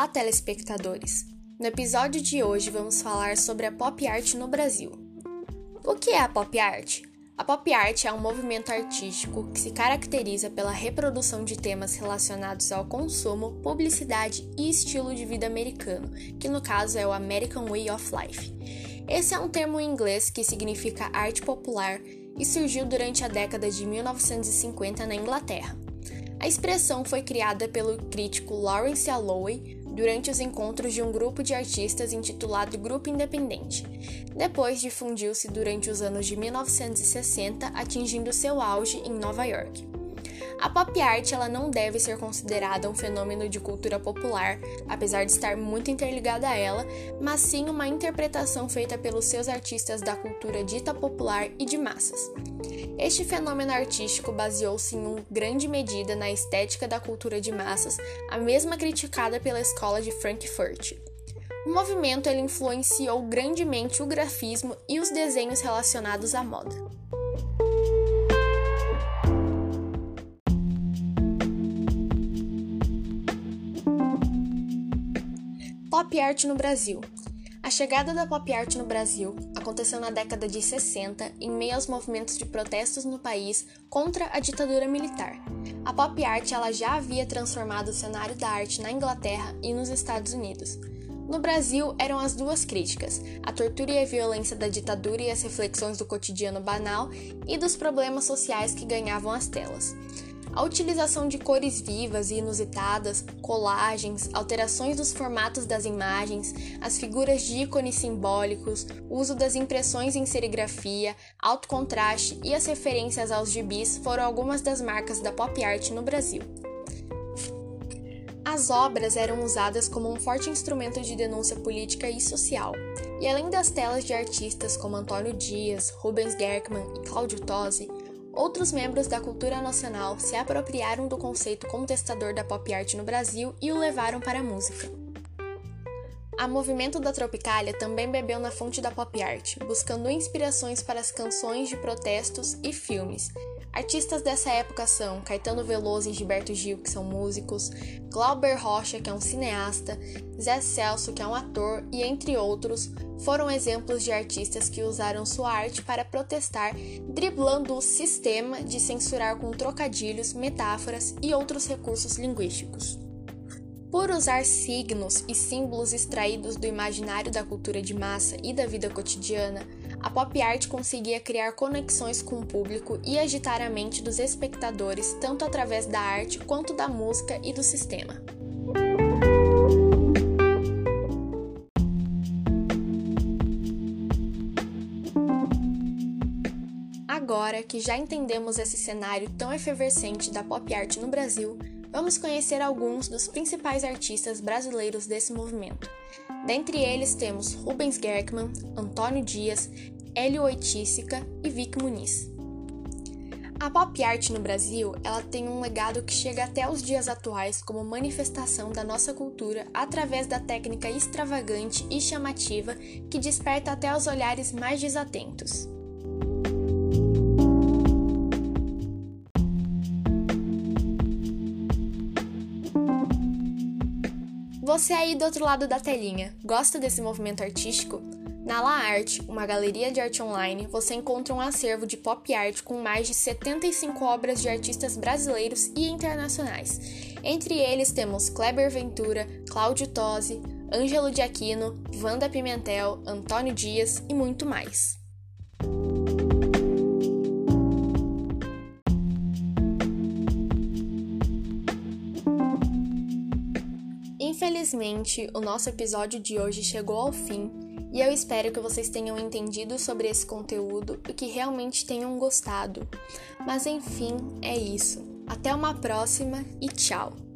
Olá, telespectadores! No episódio de hoje vamos falar sobre a pop art no Brasil. O que é a pop art? A pop art é um movimento artístico que se caracteriza pela reprodução de temas relacionados ao consumo, publicidade e estilo de vida americano, que no caso é o American Way of Life. Esse é um termo em inglês que significa arte popular e surgiu durante a década de 1950 na Inglaterra. A expressão foi criada pelo crítico Lawrence Alloway durante os encontros de um grupo de artistas intitulado Grupo Independente. Depois difundiu-se durante os anos de 1960, atingindo seu auge em Nova York. A pop art ela não deve ser considerada um fenômeno de cultura popular, apesar de estar muito interligada a ela, mas sim uma interpretação feita pelos seus artistas da cultura dita popular e de massas. Este fenômeno artístico baseou-se em grande medida na estética da cultura de massas, a mesma criticada pela escola de Frankfurt. O movimento ele influenciou grandemente o grafismo e os desenhos relacionados à moda. Pop art no Brasil. A chegada da pop art no Brasil aconteceu na década de 60, em meio aos movimentos de protestos no país contra a ditadura militar. A pop art ela já havia transformado o cenário da arte na Inglaterra e nos Estados Unidos. No Brasil, eram as duas críticas: a tortura e a violência da ditadura e as reflexões do cotidiano banal e dos problemas sociais que ganhavam as telas. A utilização de cores vivas e inusitadas, colagens, alterações dos formatos das imagens, as figuras de ícones simbólicos, uso das impressões em serigrafia, alto contraste e as referências aos gibis foram algumas das marcas da pop art no Brasil. As obras eram usadas como um forte instrumento de denúncia política e social, e além das telas de artistas como Antônio Dias, Rubens Gerkman e Cláudio Tosi, Outros membros da cultura nacional se apropriaram do conceito contestador da pop art no Brasil e o levaram para a música. A movimento da Tropicália também bebeu na fonte da pop art, buscando inspirações para as canções de protestos e filmes, Artistas dessa época são Caetano Veloso e Gilberto Gil, que são músicos, Glauber Rocha, que é um cineasta, Zé Celso, que é um ator, e entre outros, foram exemplos de artistas que usaram sua arte para protestar, driblando o sistema de censurar com trocadilhos, metáforas e outros recursos linguísticos. Por usar signos e símbolos extraídos do imaginário da cultura de massa e da vida cotidiana, a pop art conseguia criar conexões com o público e agitar a mente dos espectadores tanto através da arte quanto da música e do sistema. Agora que já entendemos esse cenário tão efervescente da pop art no Brasil, vamos conhecer alguns dos principais artistas brasileiros desse movimento. Dentre eles temos Rubens Gerkman, Antônio Dias, Hélio Oitícica e Vic Muniz. A pop art no Brasil, ela tem um legado que chega até os dias atuais como manifestação da nossa cultura através da técnica extravagante e chamativa que desperta até os olhares mais desatentos. Você aí do outro lado da telinha, gosta desse movimento artístico? Na La Arte, uma galeria de arte online, você encontra um acervo de pop art com mais de 75 obras de artistas brasileiros e internacionais. Entre eles temos Kleber Ventura, Cláudio Tosi, Ângelo de Aquino, Wanda Pimentel, Antônio Dias e muito mais. Infelizmente, o nosso episódio de hoje chegou ao fim e eu espero que vocês tenham entendido sobre esse conteúdo e que realmente tenham gostado. Mas enfim, é isso. Até uma próxima e tchau!